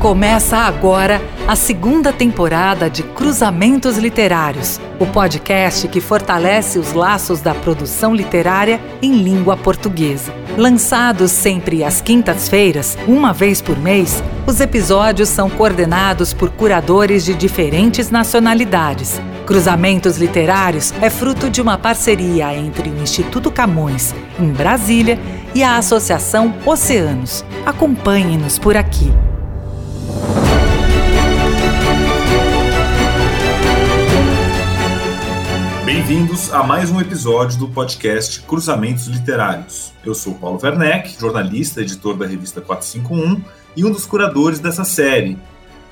Começa agora a segunda temporada de Cruzamentos Literários, o podcast que fortalece os laços da produção literária em língua portuguesa. Lançados sempre às quintas-feiras, uma vez por mês, os episódios são coordenados por curadores de diferentes nacionalidades. Cruzamentos Literários é fruto de uma parceria entre o Instituto Camões, em Brasília, e a Associação Oceanos. Acompanhe-nos por aqui. Bem-vindos a mais um episódio do podcast Cruzamentos Literários. Eu sou Paulo Werneck, jornalista, editor da revista 451 e um dos curadores dessa série.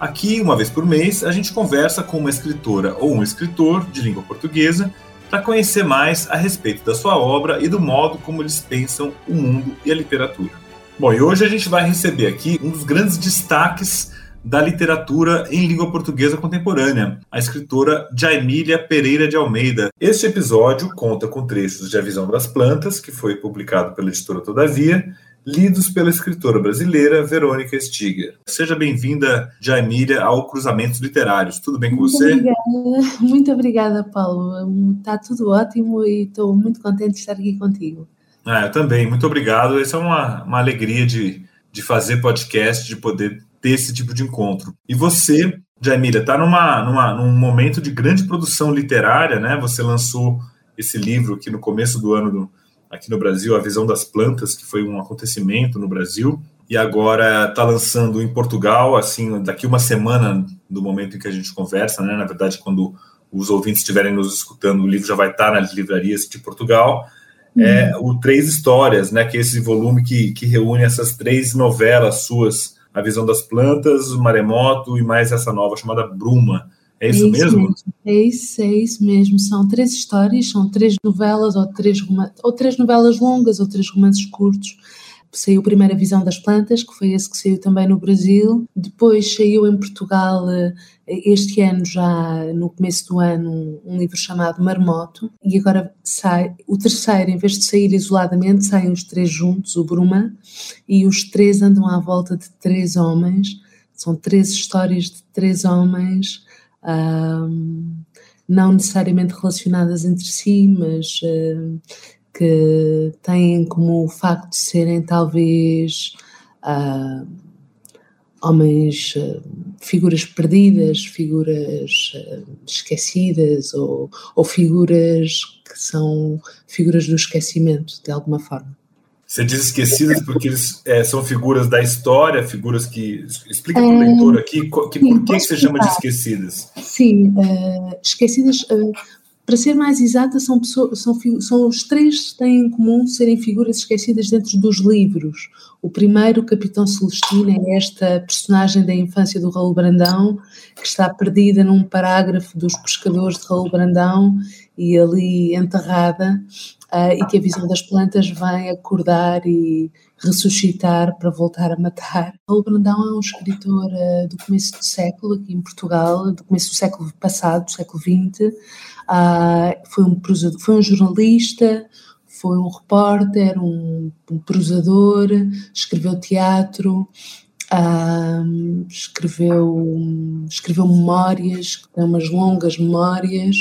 Aqui, uma vez por mês, a gente conversa com uma escritora ou um escritor de língua portuguesa para conhecer mais a respeito da sua obra e do modo como eles pensam o mundo e a literatura. Bom, e hoje a gente vai receber aqui um dos grandes destaques da literatura em língua portuguesa contemporânea, a escritora Jaimília Pereira de Almeida. Este episódio conta com trechos de A Visão das Plantas, que foi publicado pela editora Todavia, lidos pela escritora brasileira Verônica Stiger. Seja bem-vinda, Jaimília, ao Cruzamentos Literários. Tudo bem com muito você? Obrigada. Muito obrigada, Paulo. Está tudo ótimo e estou muito contente de estar aqui contigo. Ah, eu também. Muito obrigado. Essa é uma, uma alegria de, de fazer podcast, de poder ter esse tipo de encontro. E você, Jamila, está numa, numa, num momento de grande produção literária, né? Você lançou esse livro aqui no começo do ano do, aqui no Brasil, A Visão das Plantas, que foi um acontecimento no Brasil, e agora está lançando em Portugal, assim, daqui uma semana do momento em que a gente conversa, né? Na verdade, quando os ouvintes estiverem nos escutando, o livro já vai estar nas livrarias de Portugal. É o Três Histórias, né? Que é esse volume que, que reúne essas três novelas suas a Visão das Plantas, o Maremoto e mais essa nova chamada Bruma. É isso, é isso mesmo? mesmo? É isso, é isso mesmo. São três histórias, são três novelas, ou três, ou três novelas longas, ou três romances curtos. Saiu a primeira Visão das Plantas, que foi esse que saiu também no Brasil. Depois saiu em Portugal eh, este ano, já no começo do ano, um livro chamado Marmoto. E agora sai o terceiro, em vez de sair isoladamente, saem os três juntos, o Bruma. E os três andam à volta de três homens. São três histórias de três homens. Um, não necessariamente relacionadas entre si, mas que têm como o facto de serem talvez uh, homens, uh, figuras perdidas, figuras uh, esquecidas ou, ou figuras que são figuras do esquecimento, de alguma forma. Você diz esquecidas porque eles é, são figuras da história, figuras que. Explica para o leitor aqui que, sim, por que você chama de esquecidas. Sim, uh, esquecidas. Uh, para ser mais exata, são, pessoas, são, são os três que têm em comum serem figuras esquecidas dentro dos livros. O primeiro, o Capitão Celestino, é esta personagem da infância do Raul Brandão, que está perdida num parágrafo dos pescadores de Raul Brandão e ali enterrada, uh, e que a visão das plantas vem acordar e ressuscitar para voltar a matar. Raul Brandão é um escritor uh, do começo do século, aqui em Portugal, do começo do século passado, do século XX, Uh, foi, um foi um jornalista, foi um repórter, um, um prosador, escreveu teatro, escreveu, escreveu memórias, tem umas longas memórias,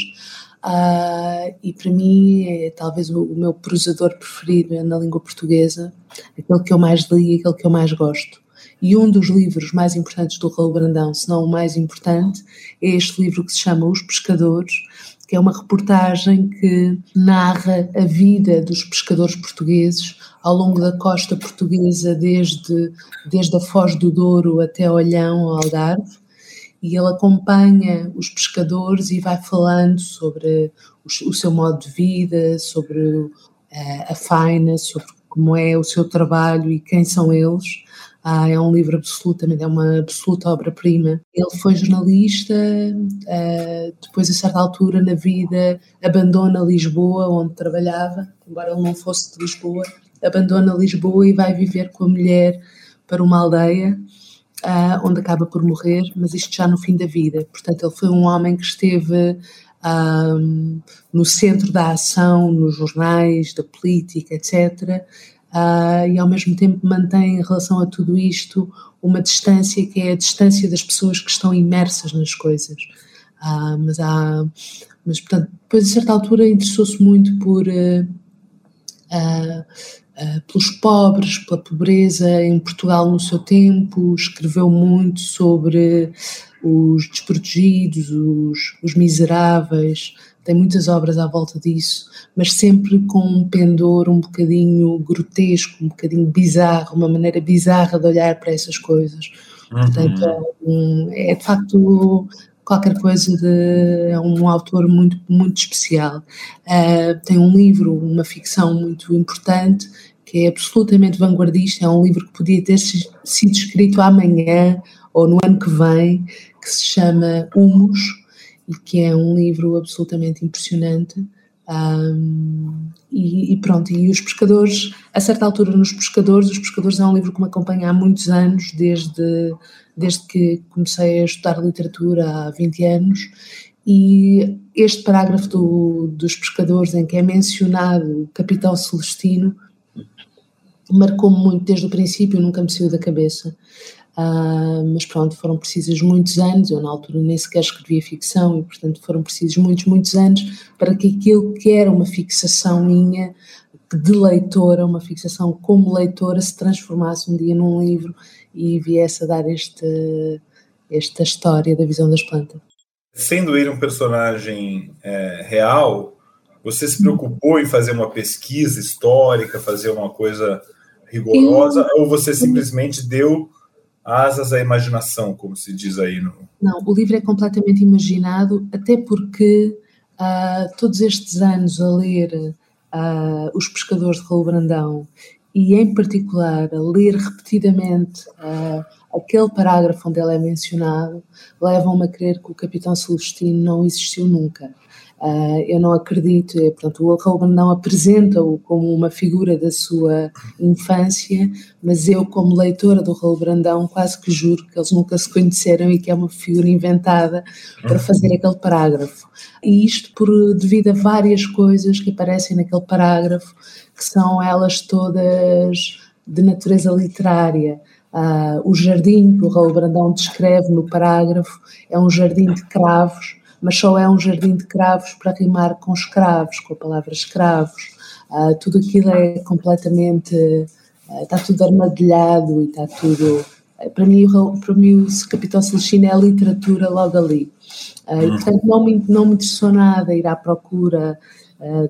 uh, e para mim é talvez o, o, meu prosador preferido na língua portuguesa, aquele que eu mais li e aquele que eu mais gosto. E um dos livros mais importantes do Raul Brandão, se não o mais importante, é este livro que se chama Os Pescadores, que é uma reportagem que narra a vida dos pescadores portugueses ao longo da costa portuguesa, desde, desde a Foz do Douro até Olhão, ao Algarve, e ele acompanha os pescadores e vai falando sobre o, seu modo de vida, sobre a, eh, a faina, sobre como é o seu trabalho e quem são eles. Ah, é um livro absolutamente, é uma absoluta obra-prima. Ele foi jornalista, ah, depois a certa altura na vida abandona Lisboa, onde trabalhava, embora ele não fosse de Lisboa, abandona Lisboa e vai viver com a mulher para uma aldeia, ah, onde acaba por morrer, mas isto já no fim da vida. Portanto, ele foi um homem que esteve no centro da ação, nos jornais, da política, etc., uh, e ao mesmo tempo mantém em relação a tudo isto uma distância que é a distância das pessoas que estão imersas nas coisas. Ah, mas há, mas portanto, depois a certa altura interessou-se muito por uh, uh, uh, pelos pobres, pela pobreza em Portugal no seu tempo, escreveu muito sobre os desprotegidos, os, os miseráveis, tem muitas obras à volta disso, mas sempre com um pendor um bocadinho grotesco, um bocadinho bizarro, uma maneira bizarra de olhar para essas coisas. Uhum. Portanto, é, é de facto qualquer coisa de é um autor muito muito especial. Uh, tem um livro uma ficção muito importante que é absolutamente vanguardista é um livro que podia ter sido escrito amanhã ou no ano que vem que se chama Humus e que é um livro absolutamente impressionante um, e, e, pronto, e os pescadores, a certa altura nos pescadores, os pescadores é um livro que me acompanha há muitos anos, desde, desde que comecei a estudar literatura há 20 anos, e este parágrafo do, dos pescadores em que é mencionado o capitão Celestino marcou-me muito desde o princípio, nunca me saiu da cabeça. Uh, mas pronto, foram precisos muitos anos, eu na altura nem sequer escrevia ficção e portanto foram precisos muitos, muitos anos para que aquilo que era uma fixação minha de leitora, uma fixação como leitora, se transformasse um dia num livro e viesse a dar este, esta história da visão das plantas. Sendo ele um personagem é, real, você se preocupou em fazer uma pesquisa histórica, fazer uma coisa rigorosa, ou você simplesmente deu asas à imaginação, como se diz aí no. Não, o livro é completamente imaginado, até porque uh, todos estes anos a ler uh, Os Pescadores de Raul Brandão e, em particular, a ler repetidamente uh, aquele parágrafo onde ele é mencionado, levam-me a crer que o Capitão Celestino não existiu nunca. Uh, eu não acredito, é, portanto, o Raul não apresenta-o como uma figura da sua infância, mas eu, como leitora do Raul Brandão, quase que juro que eles nunca se conheceram e que é uma figura inventada para fazer aquele parágrafo. E isto por devido a várias coisas que aparecem naquele parágrafo, que são elas todas de natureza literária. Uh, o jardim que o Raul Brandão descreve no parágrafo é um jardim de cravos, mas só é um jardim de cravos para rimar com escravos, com a palavra escravos. Uh, tudo aquilo é completamente. Uh, está tudo armadilhado e está tudo. Uh, para, mim, para mim, o Capitão Celestino é a literatura logo ali. e, portanto, não me, não me interessou nada ir à procura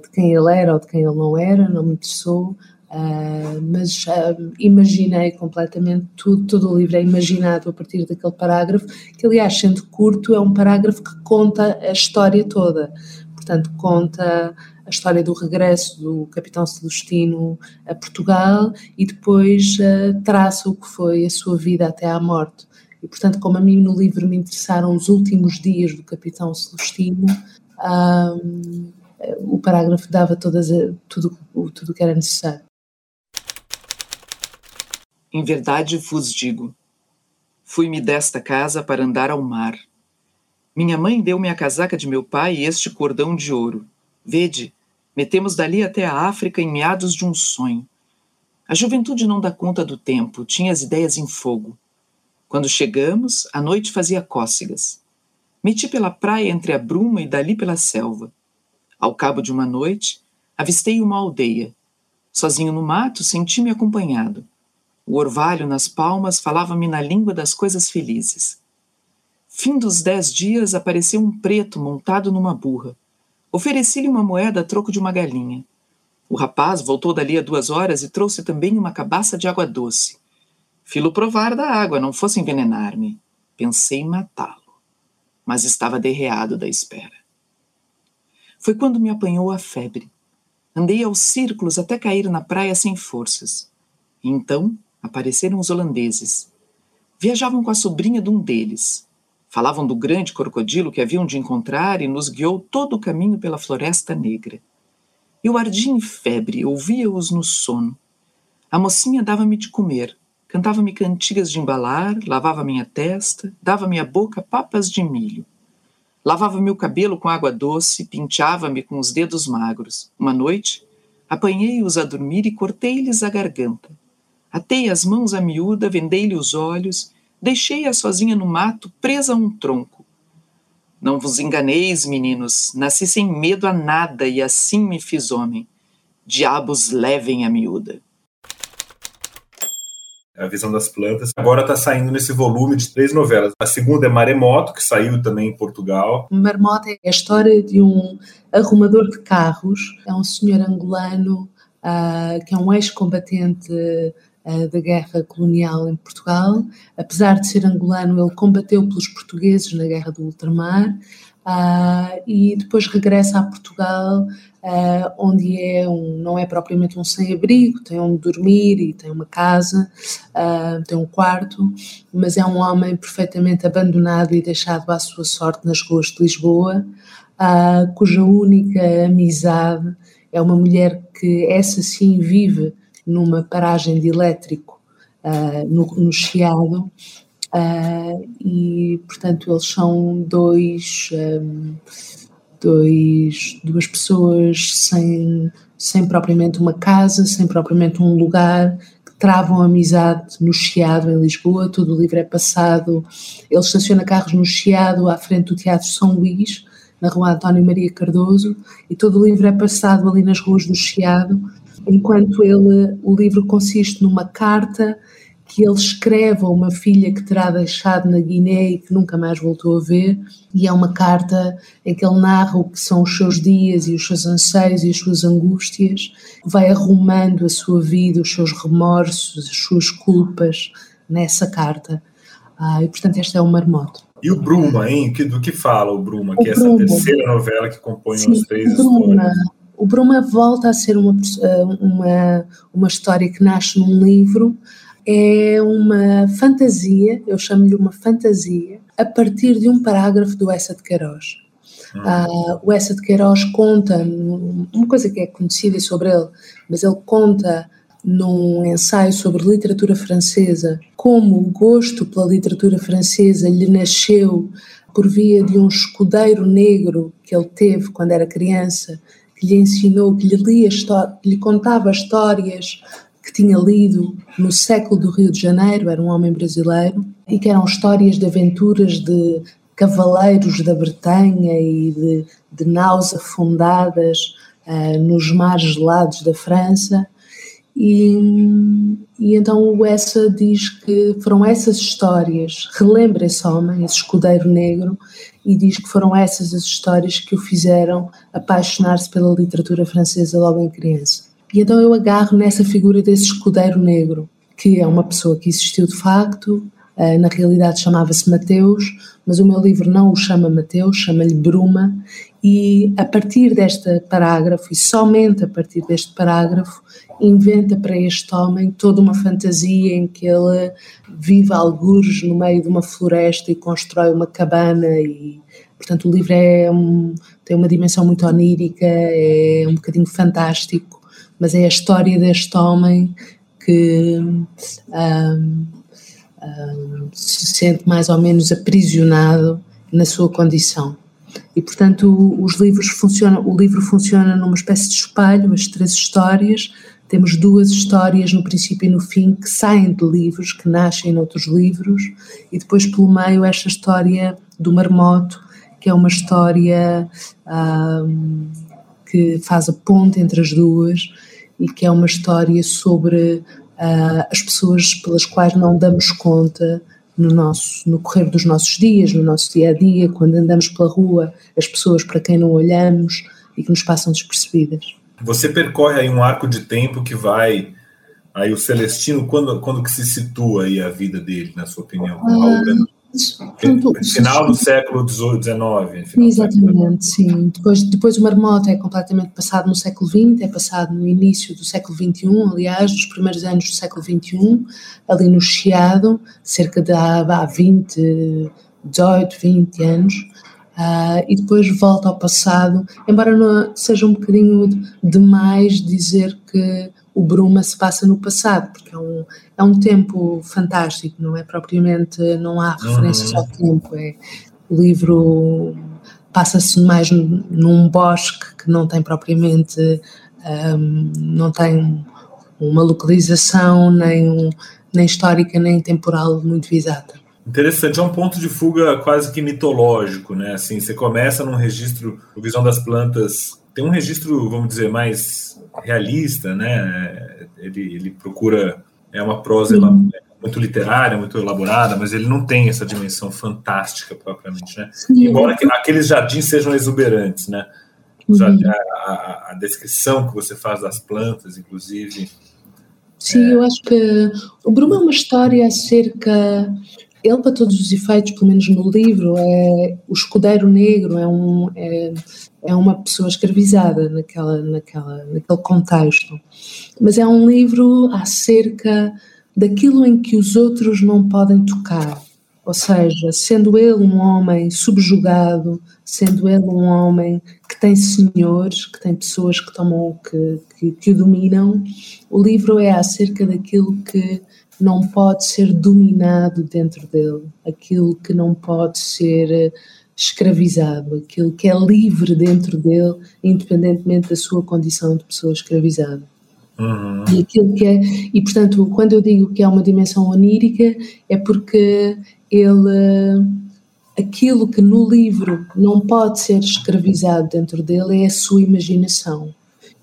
de quem ele era ou de quem ele não era, não me interessou. Uh, mas uh, imaginei completamente tudo, todo o livro é imaginado a partir daquele parágrafo, que aliás, sendo curto, é um parágrafo que conta a história toda. Portanto, conta a história do regresso do capitão Celestino a Portugal e depois uh, traça o que foi a sua vida até à morte. E, portanto, como a mim no livro me interessaram os últimos dias do capitão Celestino, o parágrafo dava todas tudo o tudo que era necessário. Em verdade vos digo: fui-me desta casa para andar ao mar. Minha mãe deu-me a casaca de meu pai e este cordão de ouro. Vede, metemos dali até a África em meados de um sonho. A juventude não dá conta do tempo, tinha as ideias em fogo. Quando chegamos, a noite fazia cócegas. Meti pela praia entre a bruma e dali pela selva. Ao cabo de uma noite, avistei uma aldeia. Sozinho no mato, senti-me acompanhado. O orvalho nas palmas falava-me na língua das coisas felizes. Fim dos dez dias apareceu um preto montado numa burra. Ofereci-lhe uma moeda a troco de uma galinha. O rapaz voltou dali a duas horas e trouxe também uma cabaça de água doce. Filo provar da água, não fosse envenenar-me. Pensei em matá-lo, mas estava derreado da espera. Foi quando me apanhou a febre. Andei aos círculos até cair na praia sem forças. E então apareceram os holandeses. Viajavam com a sobrinha de um deles. Falavam do grande crocodilo que haviam de encontrar e nos guiou todo o caminho pela Floresta Negra. Eu ardia em febre, ouvia-os no sono. A mocinha dava-me de comer, cantava-me cantigas de embalar, lavava minha testa, dava-me à boca papas de milho. Lavava meu cabelo com água doce, penteava-me com os dedos magros. Uma noite, apanhei-os a dormir e cortei-lhes a garganta. Atei as mãos à miúda, vendei-lhe os olhos, deixei-a sozinha no mato, presa a um tronco. Não vos enganeis, meninos, nasci sem medo a nada e assim me fiz homem. Diabos levem a miúda a visão das plantas. Agora está saindo nesse volume de três novelas. A segunda é Maremoto, que saiu também em Portugal. Maremoto é a história de um arrumador de carros, é um senhor angolano uh, que é um ex-combatente da guerra colonial em Portugal. Apesar de ser angolano, ele combateu pelos portugueses na guerra do ultramar. Uh, e depois regressa a Portugal uh, onde é um, não é propriamente um sem-abrigo, tem onde dormir e tem uma casa, uh, tem um quarto, mas é um homem perfeitamente abandonado e deixado à sua sorte nas ruas de Lisboa, cuja única amizade é uma mulher que essa sim vive numa paragem de elétrico no, no Chiado, Uh, e portanto eles são dois um, dois, duas pessoas sem, sem propriamente uma casa, sem propriamente um lugar, que travam amizade no Chiado, em Lisboa. Todo o livro é passado. Ele estaciona carros no Chiado, à frente do Teatro São Luís, na rua António Maria Cardoso, e todo o livro é passado ali nas ruas do Chiado, enquanto ele, o livro consiste numa carta que ele escreve a uma filha que terá deixado na Guiné e que nunca mais voltou a ver, e é uma carta em que ele narra o que são os seus dias e os seus anseios e as suas angústias, vai arrumando a sua vida, os seus remorsos, as suas culpas nessa carta. Ah, e portanto, esta é o Marmoto. E o Bruma, hein? Do que fala o Bruma, o que é essa terceira novela que compõe Sim, as três Bruma, histórias? O Bruma volta a ser uma, uma, uma história que nasce num livro é uma fantasia, eu chamo-lhe uma fantasia, a partir de um parágrafo do Essa de Queiroz. Uh, o Essa de Queiroz conta, uma coisa que é conhecida sobre ele, mas ele conta num ensaio sobre literatura francesa como o gosto pela literatura francesa lhe nasceu por via de um escudeiro negro que ele teve quando era criança, que lhe ensinou, que lhe lia, que lhe contava histórias que tinha lido no século do Rio de Janeiro, era um homem brasileiro, e que eram histórias de aventuras de cavaleiros da Bretanha e de, de naus afundadas uh, nos mares gelados da França. E, e, então o Essa diz que foram essas histórias, relembra esse homem, esse escudeiro negro, e diz que foram essas as histórias que o fizeram apaixonar-se pela literatura francesa logo em criança. E então eu agarro nessa figura desse escudeiro negro, que é uma pessoa que existiu de facto, na realidade chamava-se Mateus, mas o meu livro não o chama Mateus, chama-lhe Bruma, e a partir deste parágrafo, e somente a partir deste parágrafo, inventa para este homem toda uma fantasia em que ele vive algures no meio de uma floresta e constrói uma cabana e portanto o livro é um, tem uma dimensão muito onírica, é um bocadinho fantástico mas é a história deste homem que um, se sente mais ou menos aprisionado na sua condição. E portanto os livros funcionam, o livro funciona numa espécie de espelho, as três histórias, temos duas histórias no princípio e no fim que saem de livros, que nascem noutros livros, e depois pelo meio esta história do marmoto, que é uma história um, que faz a ponte entre as duas e que é uma história sobre uh, as pessoas pelas quais não damos conta no nosso no correr dos nossos dias, no nosso dia a dia, quando andamos pela rua, as pessoas para quem não olhamos e que nos passam despercebidas. Você percorre aí um arco de tempo que vai aí o Celestino quando quando que se situa aí a vida dele, na sua opinião? Ah, Portanto, final do século XIX. Exatamente, sim. Depois, depois o marmoto é completamente passado no século XX, é passado no início do século XXI, aliás, nos primeiros anos do século XXI, ali no Chiado, cerca de há, há 20, 18, 20 anos, uh, e depois volta ao passado, embora não, seja um bocadinho demais dizer que o Bruma se passa no passado, porque é um, é um tempo fantástico, não é propriamente, não há referências uhum. ao tempo, é, o livro passa-se mais num bosque que não tem propriamente, um, não tem uma localização, nem, um, nem histórica, nem temporal muito exata. Interessante, é um ponto de fuga quase que mitológico, né? Assim, você começa num registro, o Visão das Plantas tem um registro, vamos dizer, mais realista, né? Ele, ele procura, é uma prosa uhum. muito literária, muito elaborada, mas ele não tem essa dimensão fantástica propriamente, né? Sim. Embora aqueles jardins sejam exuberantes, né? Uhum. A, a, a, descrição que você faz das plantas, inclusive. Sim, é... eu acho que o Bruno é uma história acerca ele, para todos os efeitos, pelo menos no livro, é o escudeiro negro, é, um, é, é uma pessoa escravizada naquela, naquela, naquele contexto. Mas é um livro acerca daquilo em que os outros não podem tocar. Ou seja, sendo ele um homem subjugado, sendo ele um homem que tem senhores, que tem pessoas que tomam, que, que, que o dominam, o livro é acerca daquilo que não pode ser dominado dentro dele, aquilo que não pode ser eh, escravizado, aquilo que é livre dentro dele, independentemente da sua condição de pessoa escravizada. Uhum. E aquilo que é, e portanto, quando eu digo que é uma dimensão onírica, é porque ele aquilo que no livro não pode ser escravizado dentro dele é a sua imaginação.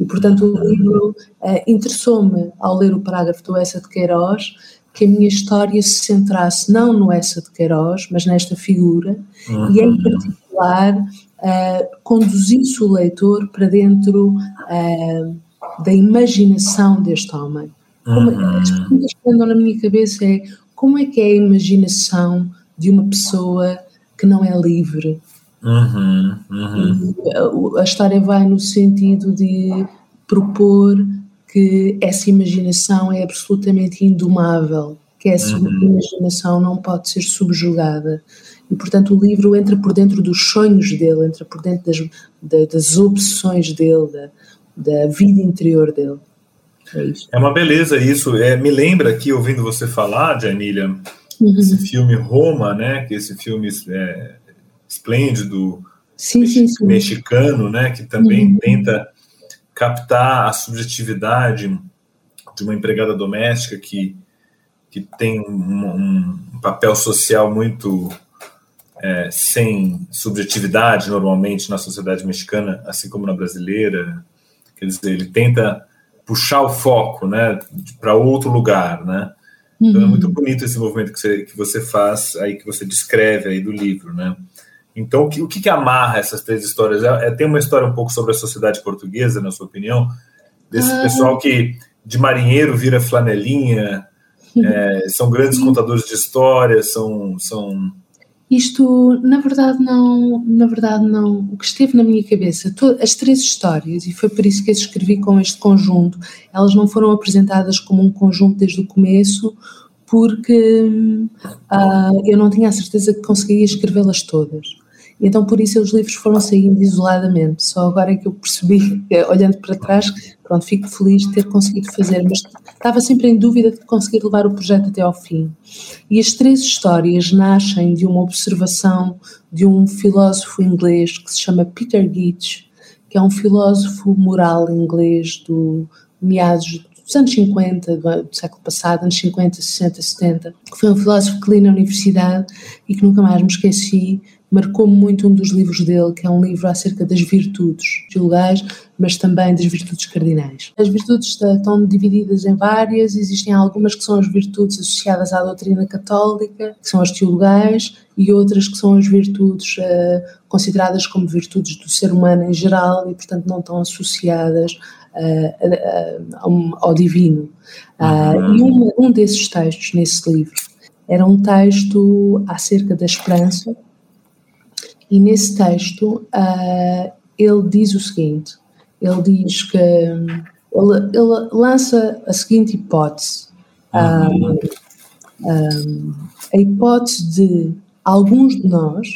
E, portanto, o livro uh, interessou-me, ao ler o parágrafo do Essa de Queiroz, que a minha história se centrasse não no Essa de Queiroz, mas nesta figura, uhum. e em particular uh, conduzisse o leitor para dentro uh, da imaginação deste homem. Como, uhum. As perguntas que andam na minha cabeça é como é que é a imaginação de uma pessoa que não é livre, Uhum, uhum. A história vai no sentido de propor que essa imaginação é absolutamente indomável, que essa uhum. imaginação não pode ser subjugada. E, portanto, o livro entra por dentro dos sonhos dele, entra por dentro das, das obsessões dele, da, da vida interior dele. É, é, uma beleza isso. É, me lembra aqui, ouvindo você falar, Janília, uhum. esse filme Roma, né? Que esse filme é, esplêndido sim, sim, sim. mexicano, né, que também uhum. tenta captar a subjetividade de uma empregada doméstica que, que tem um, um papel social muito é, sem subjetividade normalmente na sociedade mexicana, assim como na brasileira. Quer dizer, ele tenta puxar o foco, né, para outro lugar, né. Então é uhum. muito bonito esse movimento que você, que você faz aí, que você descreve aí do livro, né. Então, o que, o que, amarra essas três histórias? É, é, tem uma história um pouco sobre a sociedade portuguesa, na sua opinião? Desse ah. pessoal que de marinheiro vira flanelinha, é, são grandes contadores de histórias, são, são... Isto, na verdade, não, na verdade, não. O que esteve na minha cabeça, as três histórias, e foi por isso que as escrevi com este conjunto, elas não foram apresentadas como um conjunto desde o começo, porque uh, eu não tinha a certeza que conseguiria escrevê-las todas. Então, por isso, os livros foram saindo isoladamente. Só agora é que eu percebi, olhando para trás, pronto, fico feliz de ter conseguido fazer, mas estava sempre em dúvida de conseguir levar o projeto até ao fim. E as três histórias nascem de uma observação de um filósofo inglês que se chama Peter Geach, que é um filósofo moral inglês do meados dos anos 50, do, século passado, anos 50, 60, 70, que foi um filósofo que li na universidade e que nunca mais me esqueci, marcou-me muito um dos livros dele, que é um livro acerca das virtudes teologais, mas também das virtudes cardinais. As virtudes estão divididas em várias, existem algumas que são as virtudes associadas à doutrina católica, que são as teologais, e outras que são as virtudes uh, consideradas como virtudes do ser humano em geral e, portanto, não estão associadas uh, uh, ao divino. Uhum. E um, um desses textos nesse livro era um texto acerca da esperança, e nesse texto uh, ele diz o seguinte: ele diz que ele, ele lança a seguinte hipótese. Um, um, a hipótese de alguns de nós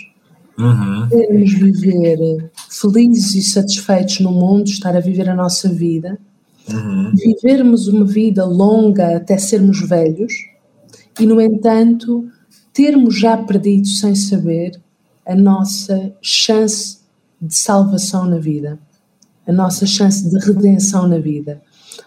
uhum. podermos viver felizes e satisfeitos no mundo, estar a viver a nossa vida, uhum. vivermos uma vida longa até sermos velhos e, no entanto, termos já perdido sem saber a nossa chance de salvação na vida, a nossa chance de redenção na vida.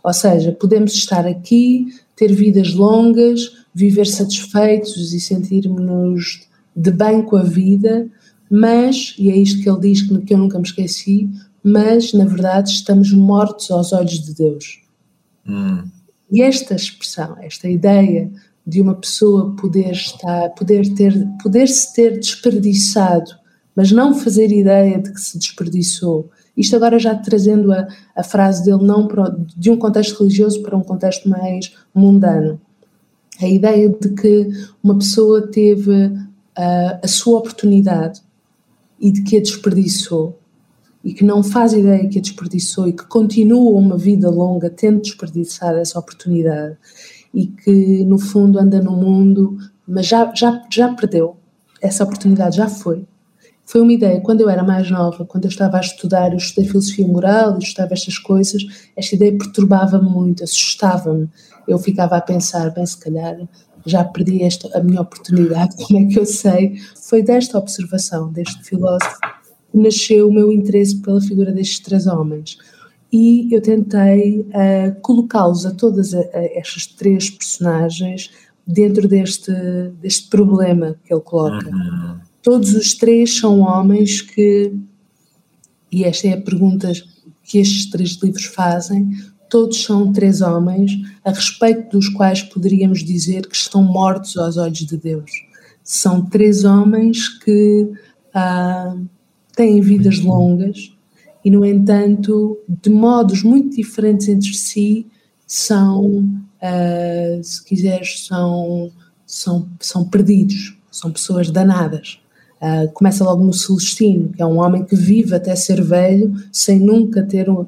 Ou seja, podemos estar aqui, ter vidas longas, viver satisfeitos e sentirmos-nos de bem com a vida, mas, e é isto que ele diz que eu nunca me esqueci, mas na verdade estamos mortos aos olhos de Deus. Hum. E esta expressão, esta ideia de uma pessoa poder estar, poder ter, poder se ter desperdiçado, mas não fazer ideia de que se desperdiçou. Isto agora já trazendo a, a frase dele não para, de um contexto religioso para um contexto mais mundano. A ideia de que uma pessoa teve uh, a sua oportunidade e de que a desperdiçou e que não faz ideia que a desperdiçou e que continua uma vida longa tendo desperdiçado essa oportunidade e que no fundo anda no mundo, mas já, já, já perdeu essa oportunidade, já foi. Foi uma ideia, quando eu era mais nova, quando eu estava a estudar, eu estudei filosofia moral e estudava estas coisas, esta ideia perturbava-me muito, assustava-me. Eu ficava a pensar, bem, se calhar já perdi esta, a minha oportunidade, como é que eu sei? Foi desta observação, deste filósofo, que nasceu o meu interesse pela figura destes três homens e eu tentei uh, colocá-los a todas a, a estas três personagens dentro deste, deste problema que ele coloca. Uhum. Todos os três são homens que, e esta é a pergunta que estes três livros fazem, todos são três homens a respeito dos quais poderíamos dizer que estão mortos aos olhos de Deus. São três homens que uh, têm vidas uhum. longas, e, no entanto, de modos muito diferentes entre si, são, uh, se quiseres, são, são, são perdidos, são pessoas danadas. Uh, começa logo no Celestino, que é um homem que vive até ser velho, sem nunca ter uma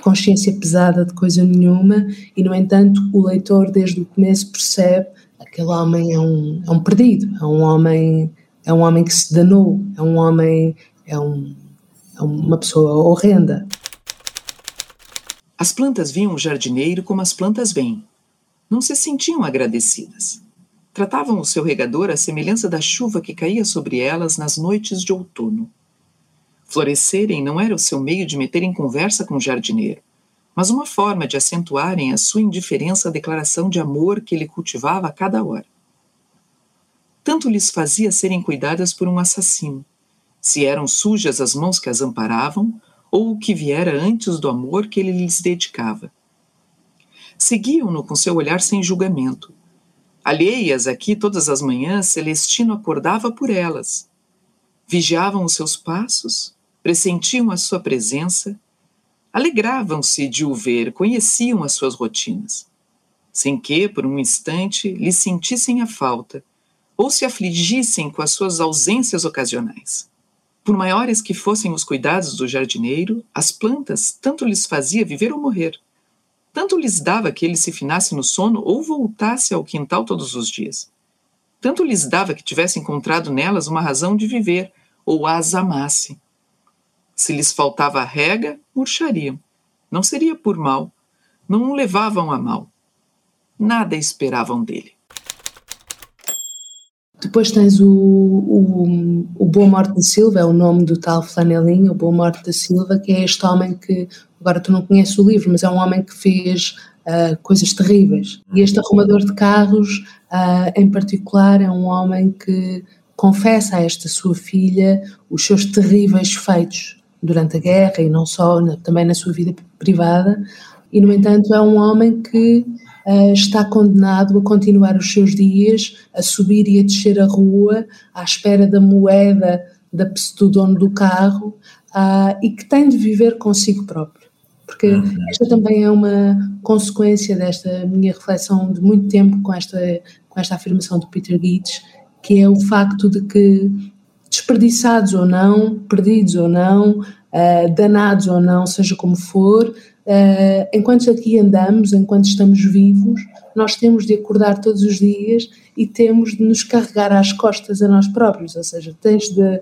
consciência pesada de coisa nenhuma, e, no entanto, o leitor, desde o começo, percebe que aquele homem é um, é um perdido, é um homem, é um homem que se danou, é um homem, é um é uma pessoa horrenda. As plantas viam o jardineiro como as plantas veem. Não se sentiam agradecidas. Tratavam o seu regador à semelhança da chuva que caía sobre elas nas noites de outono. Florescerem não era o seu meio de meter em conversa com o jardineiro, mas uma forma de acentuarem a sua indiferença à declaração de amor que ele cultivava a cada hora. Tanto lhes fazia serem cuidadas por um assassino, se eram sujas as mãos que as amparavam ou o que viera antes do amor que ele lhes dedicava. Seguiam-no com seu olhar sem julgamento. Alheias aqui todas as manhãs, Celestino acordava por elas. Vigiavam os seus passos, pressentiam a sua presença, alegravam-se de o ver, conheciam as suas rotinas. Sem que, por um instante, lhe sentissem a falta ou se afligissem com as suas ausências ocasionais. Por maiores que fossem os cuidados do jardineiro, as plantas tanto lhes fazia viver ou morrer. Tanto lhes dava que ele se finasse no sono ou voltasse ao quintal todos os dias. Tanto lhes dava que tivesse encontrado nelas uma razão de viver ou as amasse. Se lhes faltava a rega, murchariam. Não seria por mal, não o levavam a mal. Nada esperavam dele. Depois tens o, o, o Boa Morte da Silva, é o nome do tal flanelinho, o Boa Morte da Silva, que é este homem que, agora tu não conheces o livro, mas é um homem que fez uh, coisas terríveis. E este arrumador de carros, uh, em particular, é um homem que confessa a esta sua filha os seus terríveis feitos durante a guerra e não só, também na sua vida privada. E, no entanto, é um homem que uh, está condenado a continuar os seus dias, a subir e a descer a rua, à espera da moeda da, do dono do carro, uh, e que tem de viver consigo próprio. Porque uhum. esta também é uma consequência desta minha reflexão de muito tempo com esta, com esta afirmação do Peter Gates, que é o facto de que desperdiçados ou não, perdidos ou não, uh, danados ou não, seja como for, Uh, enquanto aqui andamos, enquanto estamos vivos, nós temos de acordar todos os dias e temos de nos carregar às costas a nós próprios, ou seja, tens de uh,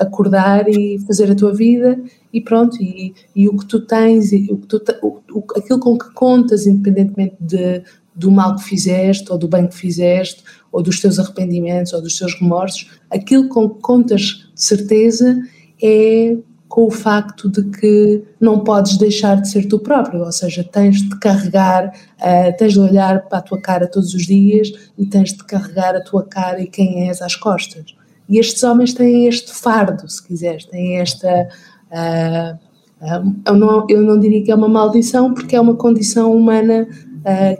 acordar e fazer a tua vida e pronto, e, e o que tu tens, o que tu, o, aquilo com que contas, independentemente de, do mal que fizeste, ou do bem que fizeste, ou dos teus arrependimentos, ou dos teus remorsos, aquilo com que contas de certeza é com o facto de que não podes deixar de ser tu próprio, ou seja, tens de carregar, uh, tens de olhar para a tua cara todos os dias e tens de carregar a tua cara e quem és às costas. E estes homens têm este fardo, se quiseres, têm esta. Uh, uh, eu, não, eu não diria que é uma maldição, porque é uma condição humana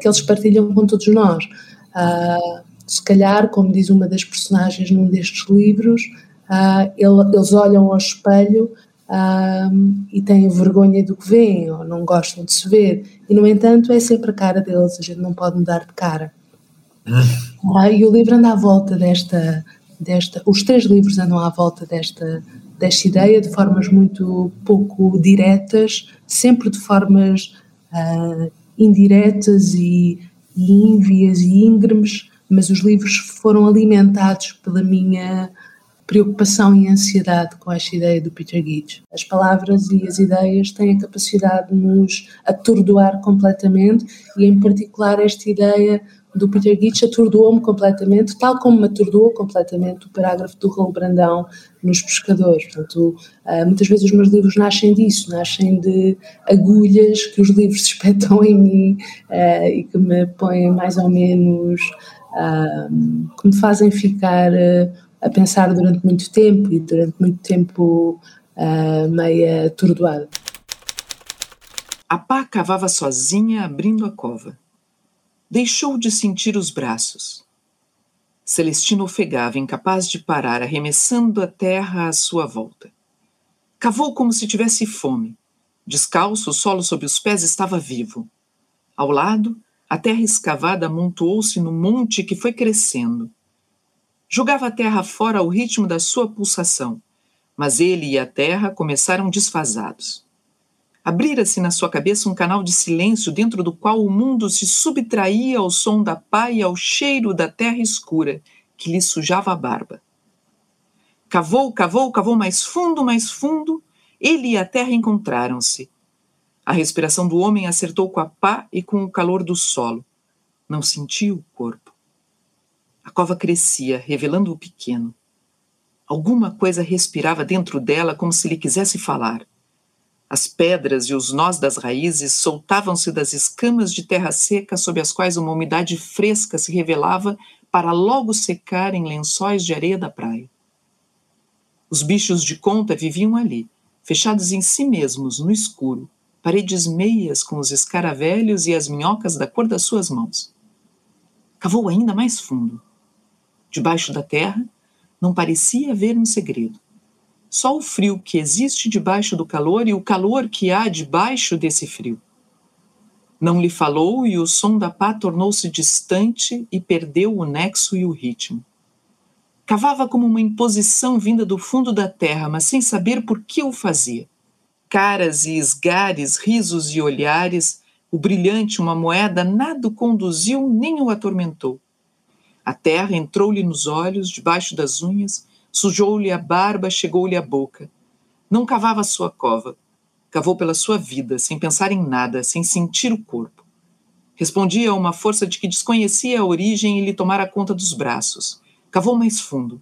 que eles partilham com todos nós. Se calhar, como diz uma das personagens num destes livros, ele, eles olham ao espelho um, e têm vergonha do que veem ou não gostam de se ver. E, no entanto, é sempre a cara deles, a gente não pode mudar de cara. Hum. e o livro anda à volta desta, desta. Os três livros andam à volta desta, desta ideia de formas muito pouco diretas, sempre de formas uh, indiretas e, e ínvias e íngremes, mas os livros foram alimentados pela minha preocupação e ansiedade com esta ideia do Peter Gage. As palavras e as ideias têm a capacidade de nos atordoar completamente e, em particular, esta ideia do Peter Gage atordoou-me completamente, tal como me atordoou completamente o parágrafo do Raul Brandão nos Pescadores. Portanto, ah, muitas vezes os meus livros nascem disso, nascem de agulhas que os livros espetam em mim ah, e que me põem mais ou menos, que me fazem ficar a pensar durante muito tempo e durante muito tempo uh, meia atordoada. A pá cavava sozinha abrindo a cova. Deixou de sentir os braços. Celestino ofegava, incapaz de parar, arremessando a terra à sua volta. Cavou como se tivesse fome. Descalço, o solo sob os pés estava vivo. Ao lado, a terra escavada amontoou-se no monte que foi crescendo. Jogava a terra fora ao ritmo da sua pulsação, mas ele e a terra começaram desfasados. Abrira-se na sua cabeça um canal de silêncio dentro do qual o mundo se subtraía ao som da pá e ao cheiro da terra escura que lhe sujava a barba. Cavou, cavou, cavou mais fundo, mais fundo, ele e a terra encontraram-se. A respiração do homem acertou com a pá e com o calor do solo. Não sentiu o corpo. A cova crescia, revelando o pequeno. Alguma coisa respirava dentro dela como se lhe quisesse falar. As pedras e os nós das raízes soltavam-se das escamas de terra seca sob as quais uma umidade fresca se revelava para logo secar em lençóis de areia da praia. Os bichos de conta viviam ali, fechados em si mesmos, no escuro, paredes meias com os escaravelhos e as minhocas da cor das suas mãos. Cavou ainda mais fundo debaixo da terra, não parecia haver um segredo. Só o frio que existe debaixo do calor e o calor que há debaixo desse frio. Não lhe falou e o som da pá tornou-se distante e perdeu o nexo e o ritmo. Cavava como uma imposição vinda do fundo da terra, mas sem saber por que o fazia. Caras e esgares, risos e olhares, o brilhante, uma moeda, nada o conduziu nem o atormentou. A terra entrou-lhe nos olhos, debaixo das unhas, sujou-lhe a barba, chegou-lhe à boca. Não cavava a sua cova. Cavou pela sua vida, sem pensar em nada, sem sentir o corpo. Respondia a uma força de que desconhecia a origem e lhe tomara conta dos braços. Cavou mais fundo.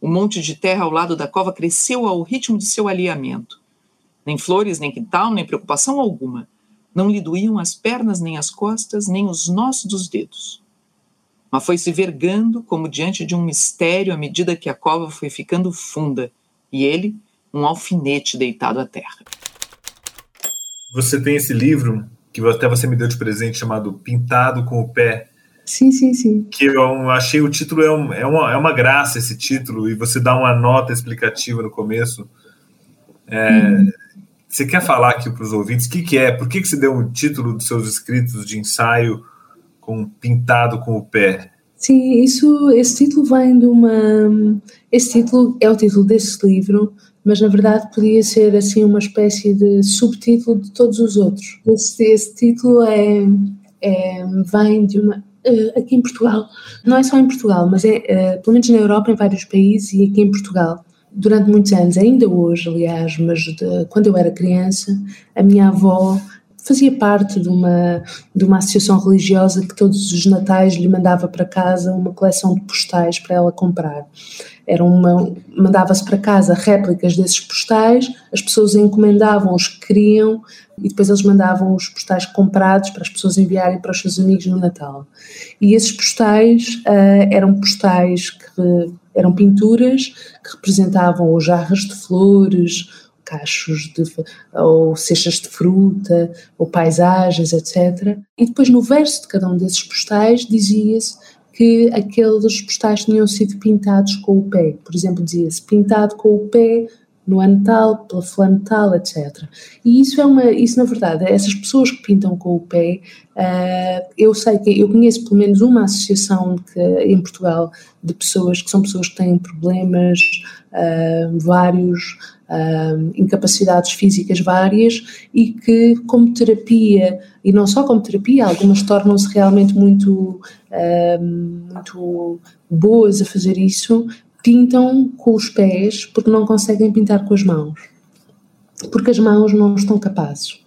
O monte de terra ao lado da cova cresceu ao ritmo de seu alinhamento. Nem flores, nem quintal, nem preocupação alguma. Não lhe doíam as pernas, nem as costas, nem os nós dos dedos mas foi se vergando como diante de um mistério à medida que a cova foi ficando funda e ele, um alfinete deitado à terra. Você tem esse livro que até você me deu de presente chamado Pintado com o Pé. Sim, sim, sim. Que eu achei o título é, um, é, uma, é uma graça esse título e você dá uma nota explicativa no começo. É, hum. Você quer falar aqui para os ouvintes o que, que é? Por que, que você deu um título dos seus escritos de ensaio com pintado com o pé. Sim, isso, esse título vem de uma. Esse título é o título desse livro, mas na verdade podia ser assim uma espécie de subtítulo de todos os outros. Esse, esse título é, é, vem de uma. Uh, aqui em Portugal, não é só em Portugal, mas é uh, pelo menos na Europa, em vários países e aqui em Portugal. Durante muitos anos, ainda hoje, aliás, mas de, quando eu era criança, a minha avó fazia parte de uma, de uma associação religiosa que todos os natais lhe mandava para casa uma coleção de postais para ela comprar. Era uma, mandava-se para casa réplicas desses postais, as pessoas encomendavam os que queriam e depois eles mandavam os postais comprados para as pessoas enviarem para os seus amigos no Natal. E esses postais uh, eram postais que eram pinturas que representavam ou jarras de flores, cachos de, ou cestas de fruta, ou paisagens, etc. E depois no verso de cada um desses postais dizia-se que aqueles postais tinham sido pintados com o pé. Por exemplo, dizia-se pintado com o pé no ano tal, pela fulano tal, etc. E isso é uma, isso na verdade, essas pessoas que pintam com o pé, uh, eu sei que, eu conheço pelo menos uma associação que, em Portugal de pessoas que são pessoas que têm problemas uh, vários, uh, incapacidades físicas várias e que como terapia, e não só como terapia, algumas tornam-se realmente muito, muito boas a fazer isso, pintam com os pés porque não conseguem pintar com as mãos, porque as mãos não estão capazes.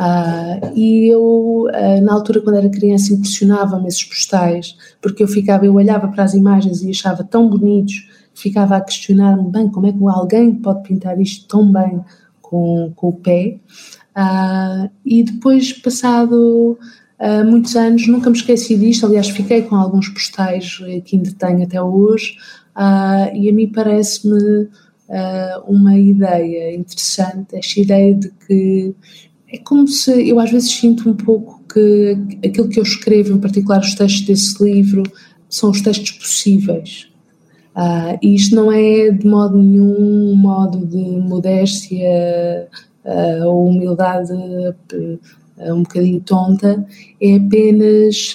Uh, e eu, uh, na altura, quando era criança, impressionava-me esses postais, porque eu ficava, eu olhava para as imagens e achava tão bonitos, ficava a questionar-me, bem, como é que alguém pode pintar isto tão bem com, com o pé? Uh, e depois, passado muitos anos, nunca me esqueci disto, aliás, fiquei com alguns postais que ainda tenho até hoje, Uh, e a mim parece-me uh, uma ideia interessante, esta ideia de que é como se eu às vezes sinto um pouco que aquilo que eu escrevo, em particular os textos desse livro, são os textos possíveis. Uh, e isto não é de modo nenhum um modo de modéstia uh, ou humildade uh, um bocadinho tonta, é apenas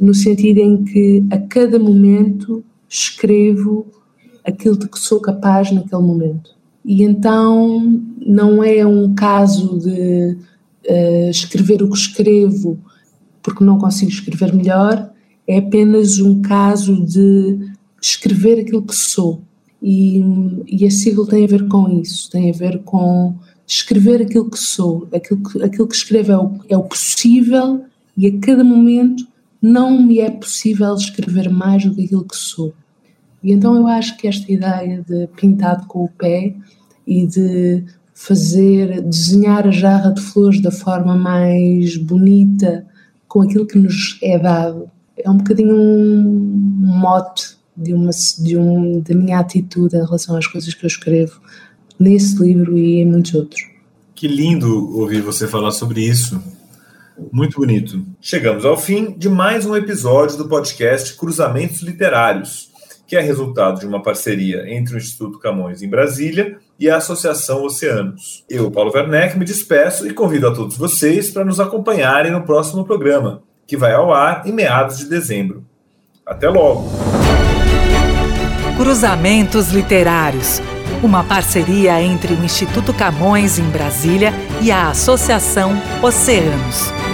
no sentido em que a cada momento escrevo aquilo de que sou capaz naquele momento. E então não é um caso de uh, escrever o que escrevo porque não consigo escrever melhor, é apenas um caso de escrever aquilo que sou. E, e a sigla tem a ver com isso, tem a ver com escrever aquilo que sou, aquilo que, aquilo que escrevo é o, é o possível e a cada momento não me é possível escrever mais do que aquilo que sou. E então eu acho que esta ideia de pintado com o pé e de fazer, desenhar a jarra de flores da forma mais bonita, com aquilo que nos é dado, é um bocadinho um mote de uma, de um, da minha atitude em relação às coisas que eu escrevo nesse livro e em muitos outros. Que lindo ouvir você falar sobre isso. Muito bonito. Chegamos ao fim de mais um episódio do podcast Cruzamentos Literários, que é resultado de uma parceria entre o Instituto Camões em Brasília e a Associação Oceanos. Eu, Paulo Werneck, me despeço e convido a todos vocês para nos acompanharem no próximo programa, que vai ao ar em meados de dezembro. Até logo! Cruzamentos Literários uma parceria entre o Instituto Camões em Brasília e a Associação Oceanos.